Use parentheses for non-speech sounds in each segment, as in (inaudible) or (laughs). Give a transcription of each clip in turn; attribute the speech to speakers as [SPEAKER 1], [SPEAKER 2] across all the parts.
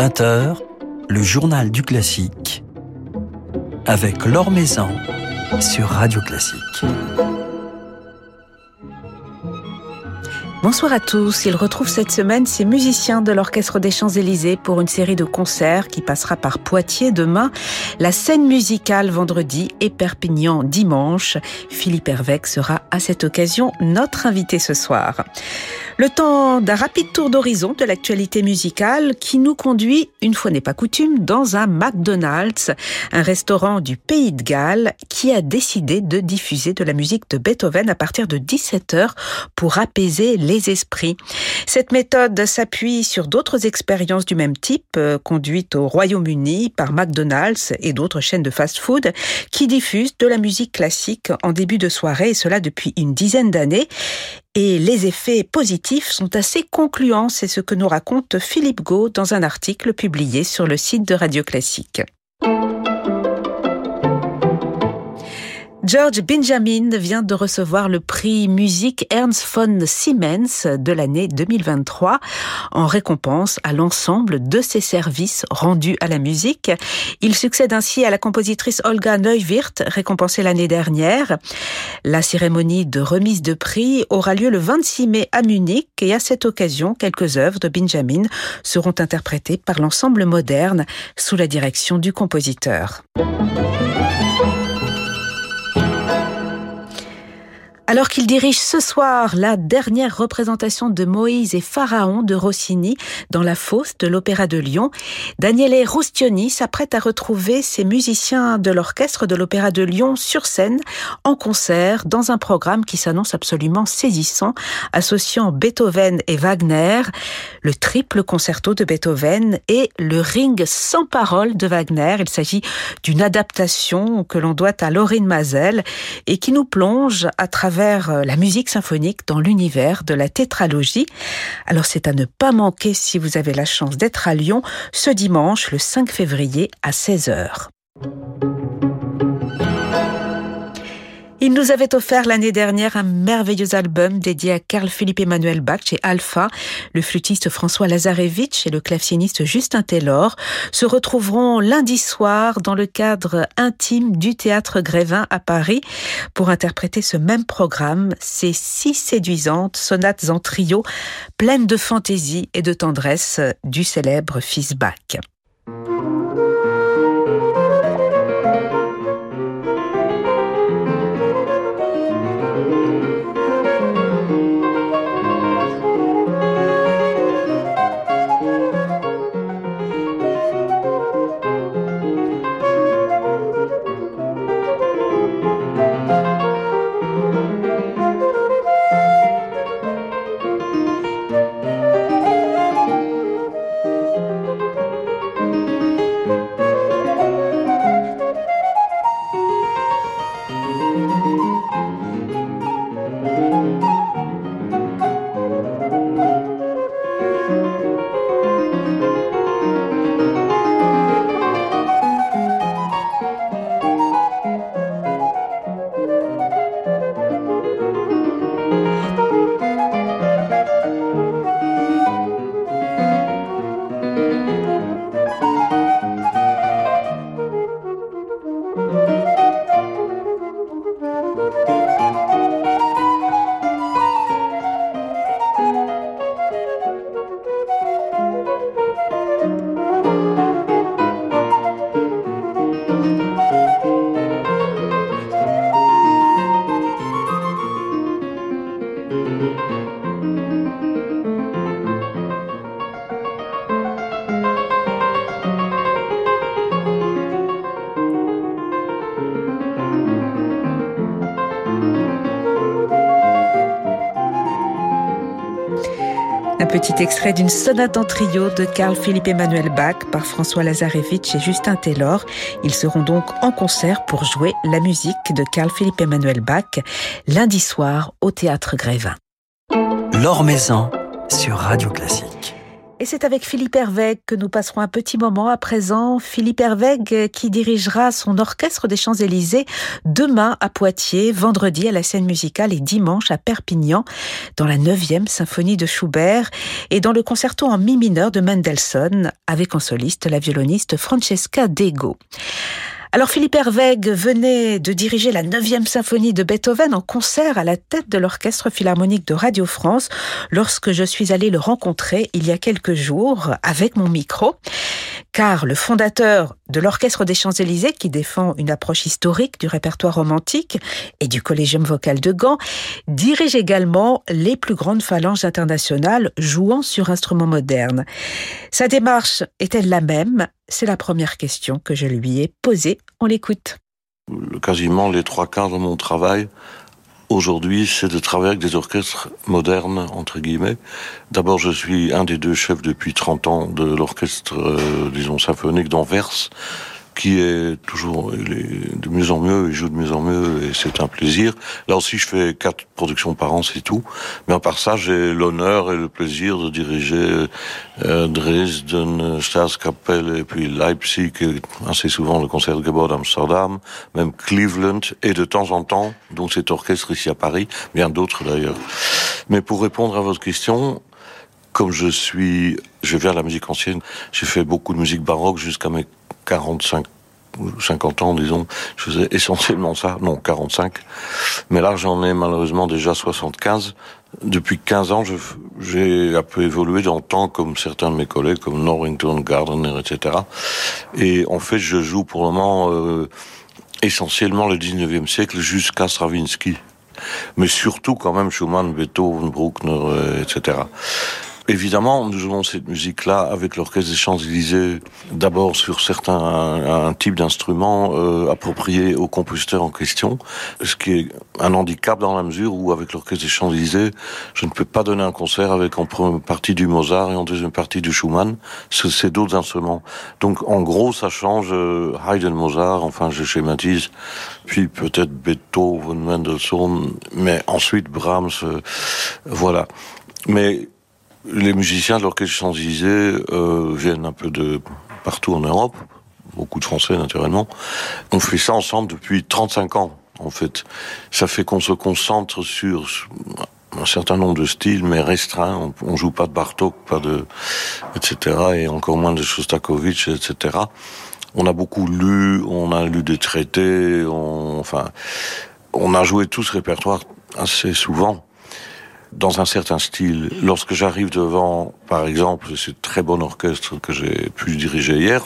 [SPEAKER 1] 20h, le journal du classique avec Laure Maison sur Radio Classique.
[SPEAKER 2] Bonsoir à tous. Il retrouve cette semaine ses musiciens de l'Orchestre des Champs-Élysées pour une série de concerts qui passera par Poitiers demain, la scène musicale vendredi et Perpignan dimanche. Philippe Hervec sera à cette occasion notre invité ce soir. Le temps d'un rapide tour d'horizon de l'actualité musicale qui nous conduit, une fois n'est pas coutume, dans un McDonald's, un restaurant du pays de Galles qui a décidé de diffuser de la musique de Beethoven à partir de 17h pour apaiser les esprits. Cette méthode s'appuie sur d'autres expériences du même type euh, conduites au Royaume-Uni par McDonald's et d'autres chaînes de fast-food qui diffusent de la musique classique en début de soirée et cela depuis une dizaine d'années. Et les effets positifs sont assez concluants, c'est ce que nous raconte Philippe Gau dans un article publié sur le site de Radio Classique. George Benjamin vient de recevoir le prix musique Ernst von Siemens de l'année 2023 en récompense à l'ensemble de ses services rendus à la musique. Il succède ainsi à la compositrice Olga Neuwirth, récompensée l'année dernière. La cérémonie de remise de prix aura lieu le 26 mai à Munich et à cette occasion, quelques œuvres de Benjamin seront interprétées par l'ensemble moderne sous la direction du compositeur. Alors qu'il dirige ce soir la dernière représentation de Moïse et Pharaon de Rossini dans la fosse de l'Opéra de Lyon, Daniele Rustioni s'apprête à retrouver ses musiciens de l'orchestre de l'Opéra de Lyon sur scène en concert dans un programme qui s'annonce absolument saisissant, associant Beethoven et Wagner, le triple concerto de Beethoven et le ring sans parole de Wagner. Il s'agit d'une adaptation que l'on doit à Laurine Mazel et qui nous plonge à travers euh, la musique symphonique dans l'univers de la tétralogie. Alors c'est à ne pas manquer si vous avez la chance d'être à Lyon ce dimanche le 5 février à 16h. Il nous avait offert l'année dernière un merveilleux album dédié à Carl Philippe Emmanuel Bach chez Alpha. Le flûtiste François Lazarevitch et le claveciniste Justin Taylor se retrouveront lundi soir dans le cadre intime du théâtre Grévin à Paris pour interpréter ce même programme, ces six séduisantes sonates en trio pleines de fantaisie et de tendresse du célèbre fils Bach. Extrait d'une sonate en trio de Carl Philippe Emmanuel Bach par François Lazarevitch et Justin Taylor. Ils seront donc en concert pour jouer la musique de Carl Philippe Emmanuel Bach lundi soir au théâtre Grévin.
[SPEAKER 1] L'Or sur Radio Classique.
[SPEAKER 2] Et c'est avec Philippe Hervègue que nous passerons un petit moment à présent. Philippe Hervègue qui dirigera son orchestre des Champs-Élysées demain à Poitiers, vendredi à la scène musicale et dimanche à Perpignan dans la 9e symphonie de Schubert et dans le concerto en mi mineur de Mendelssohn avec en soliste la violoniste Francesca Dego. Alors Philippe Hervègue venait de diriger la 9e symphonie de Beethoven en concert à la tête de l'orchestre philharmonique de Radio France lorsque je suis allée le rencontrer il y a quelques jours avec mon micro car le fondateur de l'Orchestre des Champs-Élysées, qui défend une approche historique du répertoire romantique et du Collégium vocal de Gand, dirige également les plus grandes phalanges internationales jouant sur instruments modernes. Sa démarche est-elle la même? C'est la première question que je lui ai posée. On l'écoute.
[SPEAKER 3] Quasiment les trois quarts de mon travail aujourd'hui, c'est de travailler avec des orchestres modernes, entre guillemets. D'abord, je suis un des deux chefs depuis 30 ans de l'orchestre, euh, disons, symphonique d'Anvers, qui est toujours de mieux en mieux, il joue de mieux en mieux et c'est un plaisir. Là aussi, je fais quatre productions par an, c'est tout. Mais à part ça, j'ai l'honneur et le plaisir de diriger euh, Dresden, Staatskapelle et puis Leipzig, et assez souvent le concert de d'Amsterdam, même Cleveland et de temps en temps, donc cet orchestre ici à Paris, bien d'autres d'ailleurs. Mais pour répondre à votre question, comme je suis, je viens de la musique ancienne, j'ai fait beaucoup de musique baroque jusqu'à mes 45 ou 50 ans, disons, je faisais essentiellement ça. Non, 45. Mais là, j'en ai malheureusement déjà 75. Depuis 15 ans, j'ai un peu évolué dans le temps, comme certains de mes collègues, comme Norrington, Gardner, etc. Et en fait, je joue pour le moment euh, essentiellement le 19e siècle jusqu'à Stravinsky. Mais surtout quand même Schumann, Beethoven, Bruckner, euh, etc. Évidemment, nous jouons cette musique-là avec l'Orchestre des Champs-Élysées, d'abord sur certains un, type d'instrument euh, approprié au compositeur en question, ce qui est un handicap dans la mesure où avec l'Orchestre des Champs-Élysées, je ne peux pas donner un concert avec en première partie du Mozart et en deuxième partie du Schumann, c'est d'autres instruments. Donc en gros, ça change euh, Haydn, Mozart, enfin je schématise, puis peut-être Beethoven, Mendelssohn, mais ensuite Brahms, euh, voilà. Mais les musiciens de l'Orchestre Champs-Élysées euh, viennent un peu de partout en Europe, beaucoup de Français naturellement. On fait ça ensemble depuis 35 ans, en fait. Ça fait qu'on se concentre sur un certain nombre de styles, mais restreints. On, joue pas de Bartok, pas de, etc., et encore moins de Shostakovich, etc. On a beaucoup lu, on a lu des traités, on, enfin, on a joué tout ce répertoire assez souvent dans un certain style. Lorsque j'arrive devant, par exemple, ce très bon orchestre que j'ai pu diriger hier,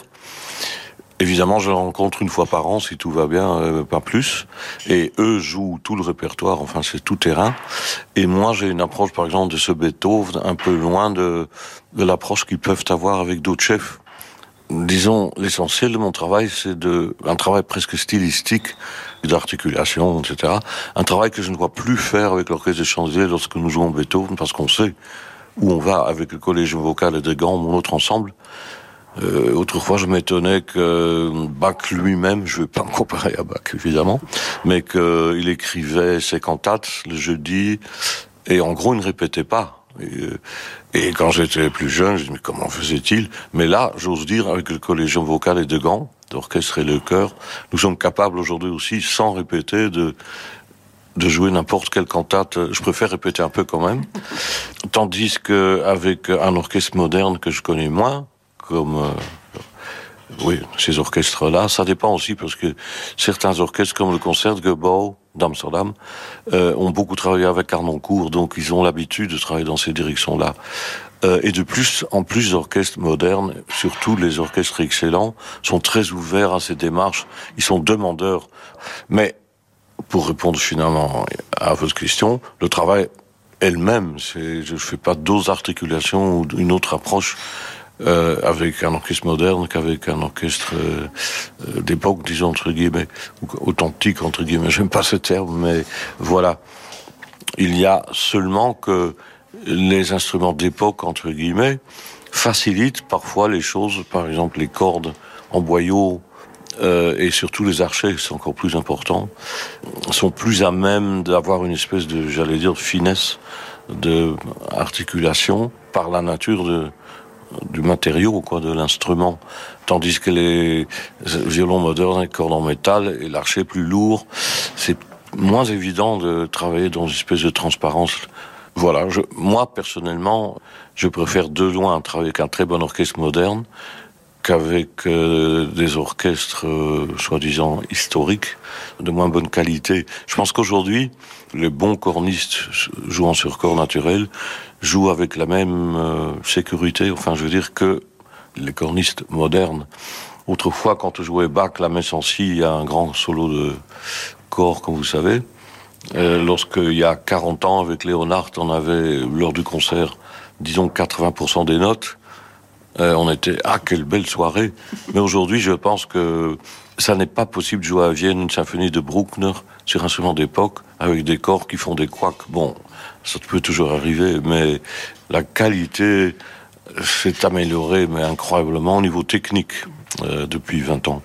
[SPEAKER 3] Évidemment, je le rencontre une fois par an, si tout va bien, euh, pas plus. Et eux jouent tout le répertoire, enfin c'est tout terrain. Et moi, j'ai une approche, par exemple, de ce Beethoven un peu loin de, de l'approche qu'ils peuvent avoir avec d'autres chefs. Disons, l'essentiel de mon travail, c'est de un travail presque stylistique d'articulation, etc. Un travail que je ne vois plus faire avec l'orchestre des champs lorsque nous jouons Beethoven, parce qu'on sait où on va avec le collège vocal et de Gand, mon autre ensemble. Euh, autrefois, je m'étonnais que Bach lui-même, je ne vais pas me comparer à Bach évidemment, mais qu'il écrivait ses cantates le jeudi et en gros, il ne répétait pas. Et, euh, et quand j'étais plus jeune, je me dis mais comment faisait-il? Mais là, j'ose dire, avec le collège vocal et de Gand, d'orchestre et le chœur, nous sommes capables aujourd'hui aussi, sans répéter, de de jouer n'importe quelle cantate. Je préfère répéter un peu quand même. Tandis que avec un orchestre moderne que je connais moins, comme euh, oui, ces orchestres-là, ça dépend aussi parce que certains orchestres comme le concert de d'Amsterdam euh, ont beaucoup travaillé avec Arnoncourt, donc ils ont l'habitude de travailler dans ces directions-là. Euh, et de plus, en plus d'orchestres modernes, surtout les orchestres excellents, sont très ouverts à ces démarches. Ils sont demandeurs. Mais pour répondre finalement à votre question, le travail elle-même, je ne fais pas d'autres articulations ou une autre approche euh, avec un orchestre moderne qu'avec un orchestre euh, euh, d'époque, disons entre guillemets, authentique entre guillemets. (laughs) J'aime pas ce terme, mais voilà. Il y a seulement que les instruments d'époque entre guillemets facilitent parfois les choses. Par exemple, les cordes en boyau et surtout les archets, c'est encore plus important, sont plus à même d'avoir une espèce de, j'allais dire, finesse de articulation par la nature de du matériau, quoi, de l'instrument. Tandis que les violons modernes, les cordes en métal et l'archet plus lourd, c'est moins évident de travailler dans une espèce de transparence. Voilà, moi personnellement, je préfère de loin travailler avec un très bon orchestre moderne qu'avec euh, des orchestres euh, soi-disant historiques de moins bonne qualité. Je pense qu'aujourd'hui, les bons cornistes jouant sur corps naturel jouent avec la même euh, sécurité, enfin je veux dire que les cornistes modernes. Autrefois, quand on jouait Bach, la messe en si, il y a un grand solo de corps, comme vous savez. Euh, Lorsqu'il y a 40 ans, avec Léonard, on avait, lors du concert, disons 80% des notes. Euh, on était, ah, quelle belle soirée. Mais aujourd'hui, je pense que ça n'est pas possible de jouer à Vienne une symphonie de Bruckner sur un instrument d'époque avec des corps qui font des couacs. Bon, ça peut toujours arriver, mais la qualité s'est améliorée, mais incroyablement au niveau technique euh, depuis 20 ans.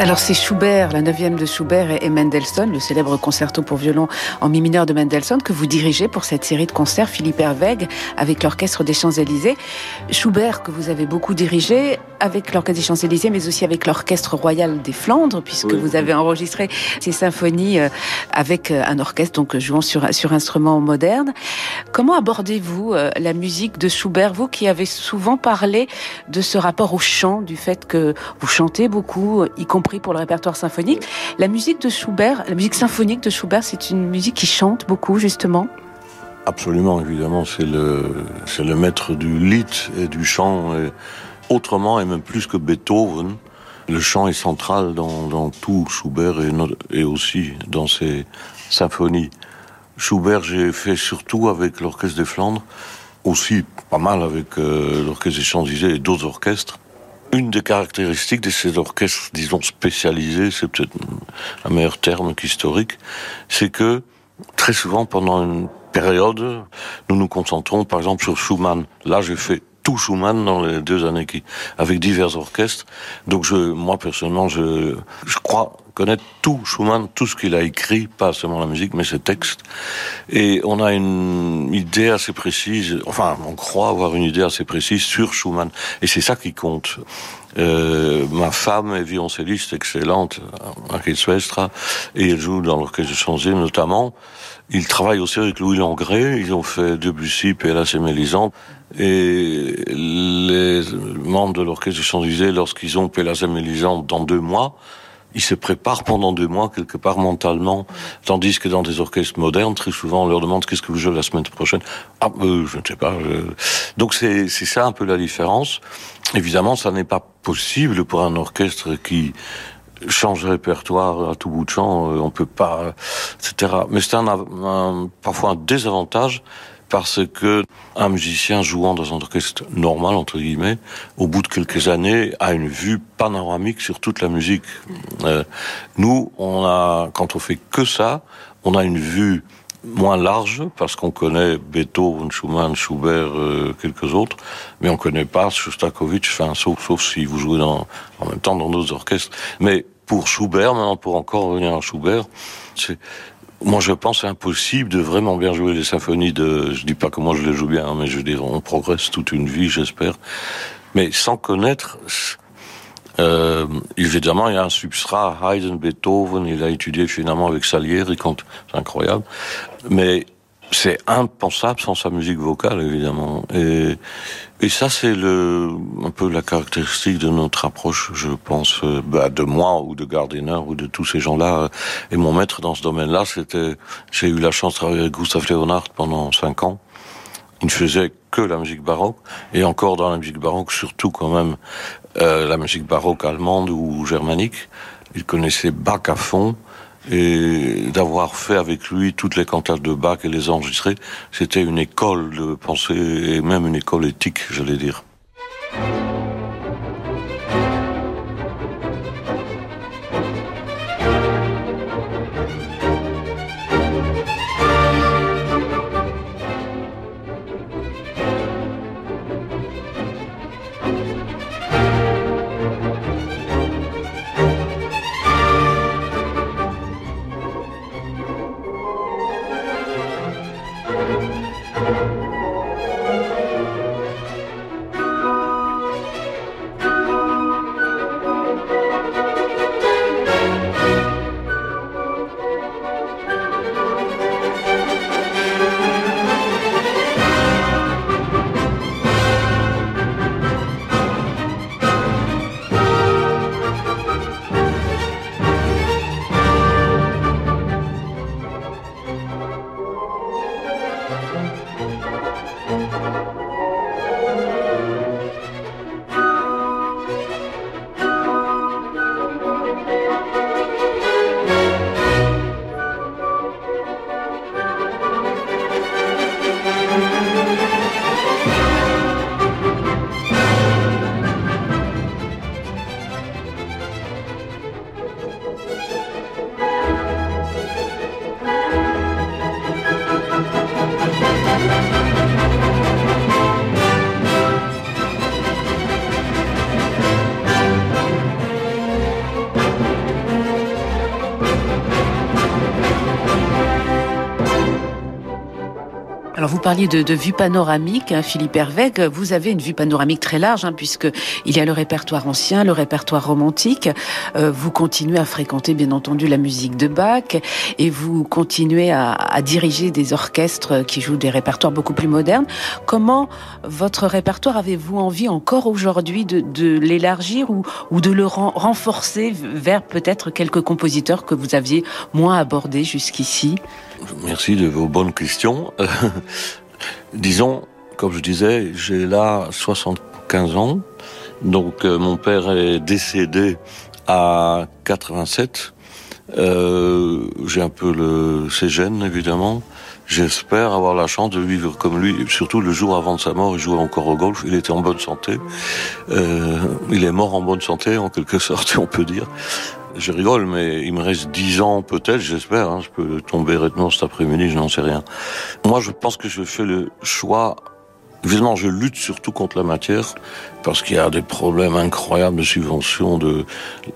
[SPEAKER 4] Alors c'est Schubert, la neuvième de Schubert et Mendelssohn, le célèbre concerto pour violon en mi mineur de Mendelssohn que vous dirigez pour cette série de concerts Philippe Herweg avec l'orchestre des Champs-Élysées. Schubert que vous avez beaucoup dirigé avec l'orchestre des Champs-Élysées mais aussi avec l'orchestre royal des Flandres puisque vous avez enregistré ces symphonies euh, avec euh, un orchestre donc jouant sur sur instruments modernes. Comment abordez-vous euh, la musique de Schubert vous qui avez souvent parlé de ce rapport au chant du fait que vous chantez beaucoup y compris pour le répertoire symphonique. La musique de Schubert, la musique symphonique de Schubert, c'est une musique qui chante beaucoup, justement.
[SPEAKER 3] Absolument, évidemment, c'est le, le maître du lit et du chant. Autrement, et même plus que Beethoven, le chant est central dans, tout Schubert et, et aussi dans ses symphonies. Schubert, j'ai fait surtout avec l'Orchestre des Flandres, aussi pas mal avec euh, l'Orchestre des Champs-Élysées et d'autres orchestres. Une des caractéristiques de ces orchestres, disons spécialisés, c'est peut-être un meilleur terme qu'historique, c'est que très souvent pendant une période, nous nous concentrons par exemple sur Schumann. Là, j'ai fait tout Schumann dans les deux années qui, avec divers orchestres. Donc je, moi personnellement, je, je crois connaître tout Schumann, tout ce qu'il a écrit, pas seulement la musique, mais ses textes. Et on a une idée assez précise, enfin, on croit avoir une idée assez précise sur Schumann. Et c'est ça qui compte. Euh, ma femme est violoncelliste excellente, Marquis Suestra, et elle joue dans l'orchestre de Chanzé notamment. Ils travaillent aussi avec Louis Langré, ils ont fait Debussy, Pélas et Mélisande. Et les membres de l'orchestre de Champs-Élysées, lorsqu'ils ont Pélas et Mélisande dans deux mois, ils se préparent pendant deux mois quelque part mentalement, tandis que dans des orchestres modernes, très souvent, on leur demande qu'est-ce que vous jouez la semaine prochaine? Ah, euh, je ne sais pas. Donc c'est ça un peu la différence. Évidemment, ça n'est pas possible pour un orchestre qui change répertoire à tout bout de champ, euh, on peut pas, etc. Mais c'est un, parfois un désavantage parce que un musicien jouant dans un orchestre normal entre guillemets, au bout de quelques années, a une vue panoramique sur toute la musique. Euh, nous, on a, quand on fait que ça, on a une vue moins large parce qu'on connaît Beethoven, Schumann, Schubert, euh, quelques autres, mais on connaît pas Shostakovich, enfin sauf, sauf si vous jouez dans, en même temps dans d'autres orchestres. Mais pour Schubert, maintenant pour encore revenir à Schubert, c'est moi, je pense impossible de vraiment bien jouer les symphonies de. Je dis pas moi je les joue bien, hein, mais je veux on progresse toute une vie, j'espère. Mais sans connaître, euh, évidemment, il y a un substrat, Haydn, Beethoven, il a étudié finalement avec Salieri, c'est incroyable. Mais c'est impensable sans sa musique vocale, évidemment. Et, et ça, c'est le, un peu la caractéristique de notre approche, je pense, euh, bah, de moi ou de Gardiner ou de tous ces gens-là. Et mon maître dans ce domaine-là, c'était, j'ai eu la chance de travailler avec Gustave Leonhardt pendant cinq ans. Il ne faisait que la musique baroque, et encore dans la musique baroque, surtout quand même euh, la musique baroque allemande ou germanique. Il connaissait Bach à fond, et d'avoir fait avec lui toutes les cantates de Bach et les enregistrer, c'était une école de pensée et même une école éthique, j'allais dire.
[SPEAKER 2] De, vue panoramique, hein, Philippe Hervègue. Vous avez une vue panoramique très large, hein, puisque il y a le répertoire ancien, le répertoire romantique. Euh, vous continuez à fréquenter, bien entendu, la musique de Bach, et vous continuez à, diriger des orchestres qui jouent des répertoires beaucoup plus modernes. Comment votre répertoire avez-vous envie encore aujourd'hui de, l'élargir ou, de le renforcer vers peut-être quelques compositeurs que vous aviez moins abordés jusqu'ici?
[SPEAKER 3] Merci de vos bonnes questions. (laughs) Disons, comme je disais, j'ai là 75 ans. Donc euh, mon père est décédé à 87. Euh, j'ai un peu le gènes évidemment. J'espère avoir la chance de vivre comme lui. Surtout le jour avant de sa mort, il jouait encore au golf. Il était en bonne santé. Euh, il est mort en bonne santé en quelque sorte, (laughs) on peut dire. Je rigole, mais il me reste dix ans peut-être, j'espère. Hein. Je peux tomber réellement cet après-midi, je n'en sais rien. Moi, je pense que je fais le choix Évidemment, je lutte surtout contre la matière parce qu'il y a des problèmes incroyables de subvention de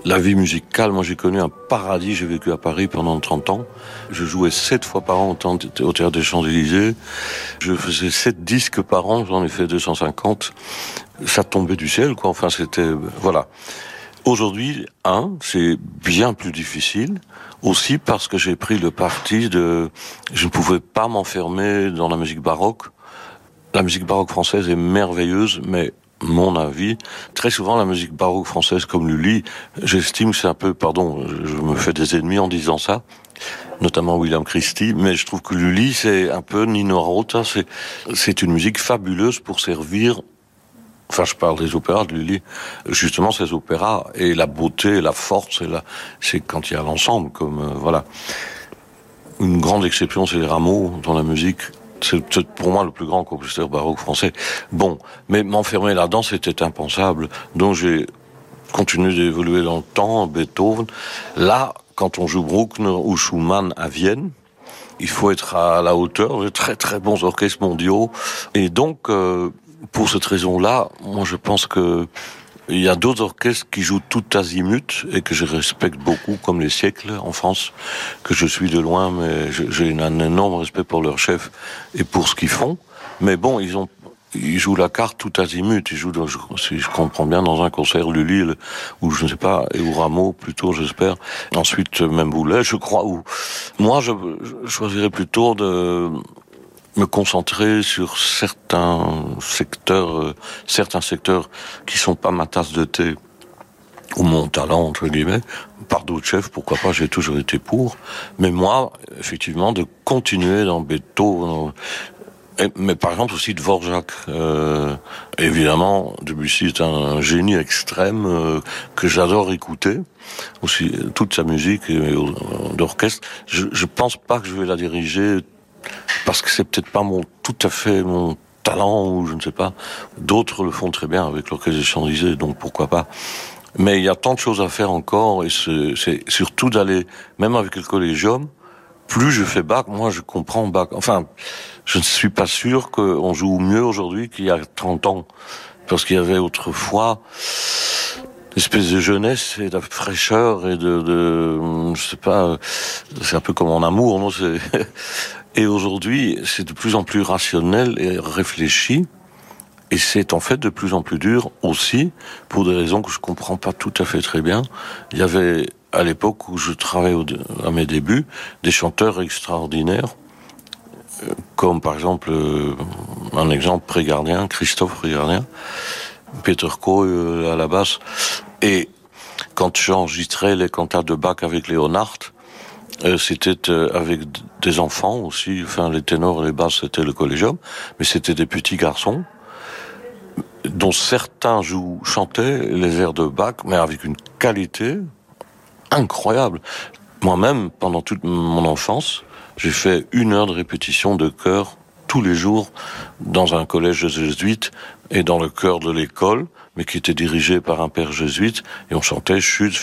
[SPEAKER 3] la vie musicale. Moi, j'ai connu un paradis. J'ai vécu à Paris pendant 30 ans. Je jouais sept fois par an au théâtre des Champs-Élysées. Je faisais sept disques par an. J'en ai fait 250. Ça tombait du ciel, quoi. Enfin, c'était, voilà. Aujourd'hui, un, c'est bien plus difficile, aussi parce que j'ai pris le parti de, je ne pouvais pas m'enfermer dans la musique baroque. La musique baroque française est merveilleuse, mais mon avis, très souvent la musique baroque française comme Lully, j'estime que c'est un peu, pardon, je me fais des ennemis en disant ça, notamment William Christie, mais je trouve que Lully, c'est un peu Nino Rota, c'est, une musique fabuleuse pour servir Enfin, je parle des opéras de Lully. Justement, ces opéras et la beauté, la force, c'est quand il y a l'ensemble, comme euh, voilà. Une grande exception, c'est les Rameaux dans la musique. C'est pour moi le plus grand compositeur baroque français. Bon, mais m'enfermer là-dedans, c'était impensable. Donc j'ai continué d'évoluer dans le temps, Beethoven. Là, quand on joue Bruckner ou Schumann à Vienne, il faut être à la hauteur de très très bons orchestres mondiaux. Et donc, euh, pour cette raison-là, moi je pense que il y a d'autres orchestres qui jouent tout azimut et que je respecte beaucoup, comme les siècles en France, que je suis de loin, mais j'ai un énorme respect pour leur chef et pour ce qu'ils font. Mais bon, ils ont ils jouent la carte tout azimut. Ils jouent, dans, si je comprends bien, dans un concert Lully, ou je ne sais pas, et ou Rameau plutôt, j'espère. Ensuite, même Boulet, je crois. Ou moi, je choisirais plutôt de me concentrer sur certains secteurs, euh, certains secteurs qui sont pas ma tasse de thé ou mon talent entre guillemets. Par d'autres chefs, pourquoi pas J'ai toujours été pour. Mais moi, effectivement, de continuer dans Beethoven, mais par exemple aussi Dvorak. Euh, évidemment, Debussy est un génie extrême euh, que j'adore écouter. Aussi toute sa musique d'orchestre. Je, je pense pas que je vais la diriger parce que c'est peut-être pas mon tout à fait mon talent ou je ne sais pas. D'autres le font très bien avec l'orchestre des donc pourquoi pas. Mais il y a tant de choses à faire encore et c'est surtout d'aller, même avec le collégium, plus je fais bac, moi je comprends bac. Enfin, je ne suis pas sûr qu'on joue mieux aujourd'hui qu'il y a 30 ans. Parce qu'il y avait autrefois l'espèce de jeunesse et de fraîcheur et de, de je sais pas, c'est un peu comme en amour, non Et aujourd'hui, c'est de plus en plus rationnel et réfléchi. Et c'est en fait de plus en plus dur aussi, pour des raisons que je comprends pas tout à fait très bien. Il y avait, à l'époque où je travaillais à mes débuts, des chanteurs extraordinaires, euh, comme par exemple, euh, un exemple pré-gardien, Christophe Prégardien, Peter Coe euh, à la basse. Et quand j'enregistrais les cantates de Bach avec Léonard, c'était euh, avec des enfants aussi, enfin les ténors et les basses c'était le collégium, mais c'était des petits garçons dont certains jouent, chantaient les airs de Bach, mais avec une qualité incroyable. Moi-même, pendant toute mon enfance, j'ai fait une heure de répétition de chœur tous les jours dans un collège jésuite et dans le chœur de l'école, mais qui était dirigé par un père jésuite, et on chantait Chute,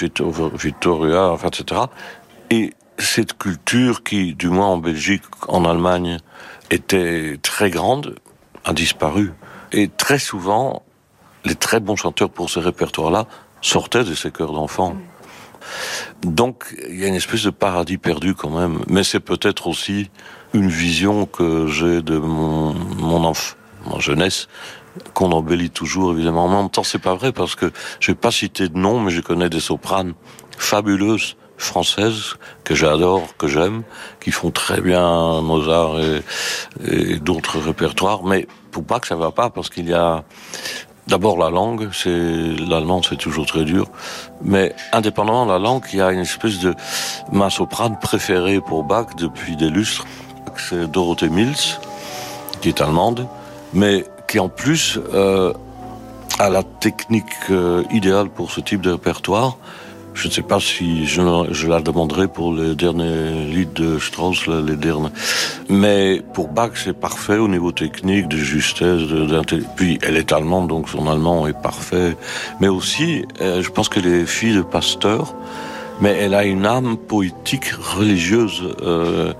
[SPEAKER 3] Victoria, enfin, etc. Et cette culture qui, du moins en Belgique, en Allemagne, était très grande, a disparu. Et très souvent, les très bons chanteurs pour ce répertoire-là sortaient de ces chœurs d'enfants. Donc, il y a une espèce de paradis perdu quand même. Mais c'est peut-être aussi une vision que j'ai de mon, mon enfant, mon jeunesse, qu'on embellit toujours, évidemment. En même temps, c'est pas vrai parce que je vais pas citer de nom, mais je connais des sopranes fabuleuses françaises que j'adore, que j'aime, qui font très bien Mozart et, d'autres répertoires, mais pour que ça va pas, parce qu'il y a d'abord la langue, c'est l'allemand, c'est toujours très dur, mais indépendamment de la langue, il y a une espèce de ma soprane préférée pour Bach depuis des lustres, c'est Dorothée Mills, qui est allemande, mais qui en plus euh, a la technique euh, idéale pour ce type de répertoire je ne sais pas si je, la demanderai pour les derniers lieds de Strauss, les derniers. Mais pour Bach, c'est parfait au niveau technique, de justesse. Puis elle est allemande, donc son allemand est parfait. Mais aussi, euh, je pense qu'elle est fille de pasteur, mais elle a une âme poétique, religieuse. Euh,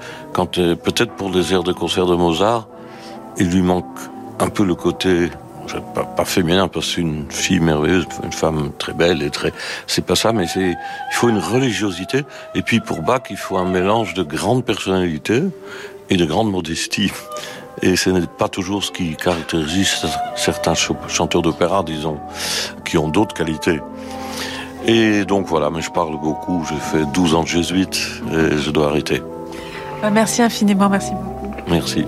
[SPEAKER 3] euh, peut-être pour les airs de concert de Mozart, il lui manque un peu le côté pas, pas féminin parce que c'est une fille merveilleuse, une femme très belle et très. C'est pas ça, mais c'est. Il faut une religiosité. Et puis pour Bach, il faut un mélange de grande personnalité et de grande modestie. Et ce n'est pas toujours ce qui caractérise certains chanteurs d'opéra, disons, qui ont d'autres qualités. Et donc voilà, mais je parle beaucoup, j'ai fait 12 ans de jésuite et je dois arrêter.
[SPEAKER 2] Bah, merci infiniment, merci beaucoup.
[SPEAKER 3] Merci.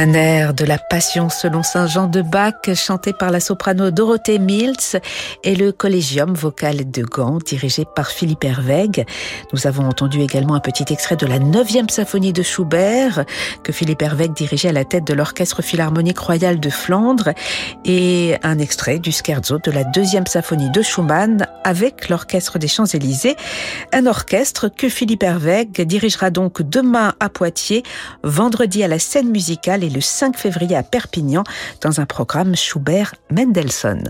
[SPEAKER 2] Un air de la Passion selon Saint Jean de Bach, chanté par la soprano Dorothée Mills et le Collégium vocal de Gand, dirigé par Philippe Herweg. Nous avons entendu également un petit extrait de la 9e symphonie de Schubert, que Philippe Herweg dirigeait à la tête de l'Orchestre Philharmonique Royal de Flandre, et un extrait du scherzo de la 2e symphonie de Schumann avec l'Orchestre des Champs-Élysées, un orchestre que Philippe Herweg dirigera donc demain à Poitiers, vendredi à la scène musicale le 5 février à Perpignan dans un programme Schubert-Mendelssohn.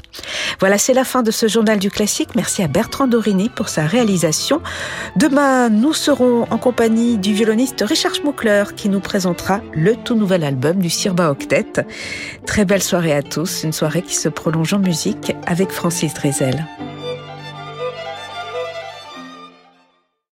[SPEAKER 2] Voilà, c'est la fin de ce journal du classique. Merci à Bertrand Dorini pour sa réalisation. Demain, nous serons en compagnie du violoniste Richard Schmuckler qui nous présentera le tout nouvel album du Sirba Octet. Très belle soirée à tous, une soirée qui se prolonge en musique avec Francis Drezel.